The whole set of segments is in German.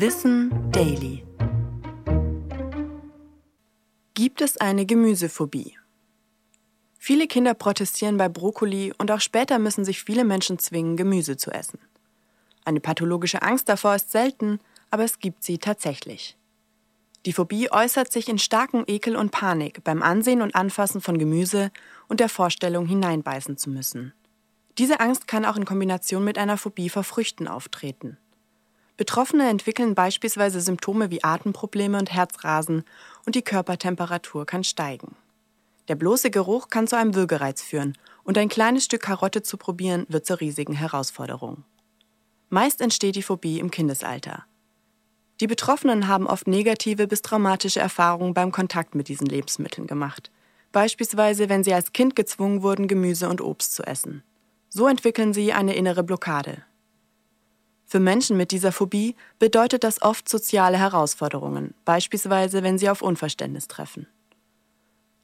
Wissen Daily. Gibt es eine Gemüsephobie? Viele Kinder protestieren bei Brokkoli und auch später müssen sich viele Menschen zwingen, Gemüse zu essen. Eine pathologische Angst davor ist selten, aber es gibt sie tatsächlich. Die Phobie äußert sich in starken Ekel und Panik beim Ansehen und Anfassen von Gemüse und der Vorstellung, hineinbeißen zu müssen. Diese Angst kann auch in Kombination mit einer Phobie vor Früchten auftreten. Betroffene entwickeln beispielsweise Symptome wie Atemprobleme und Herzrasen und die Körpertemperatur kann steigen. Der bloße Geruch kann zu einem Würgereiz führen und ein kleines Stück Karotte zu probieren wird zur riesigen Herausforderung. Meist entsteht die Phobie im Kindesalter. Die Betroffenen haben oft negative bis traumatische Erfahrungen beim Kontakt mit diesen Lebensmitteln gemacht. Beispielsweise, wenn sie als Kind gezwungen wurden, Gemüse und Obst zu essen. So entwickeln sie eine innere Blockade. Für Menschen mit dieser Phobie bedeutet das oft soziale Herausforderungen, beispielsweise wenn sie auf Unverständnis treffen.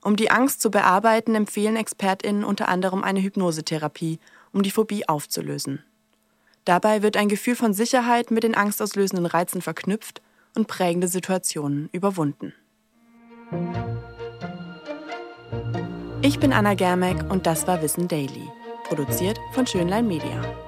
Um die Angst zu bearbeiten, empfehlen Expertinnen unter anderem eine Hypnosetherapie, um die Phobie aufzulösen. Dabei wird ein Gefühl von Sicherheit mit den angstauslösenden Reizen verknüpft und prägende Situationen überwunden. Ich bin Anna Germeck und das war Wissen Daily, produziert von Schönlein Media.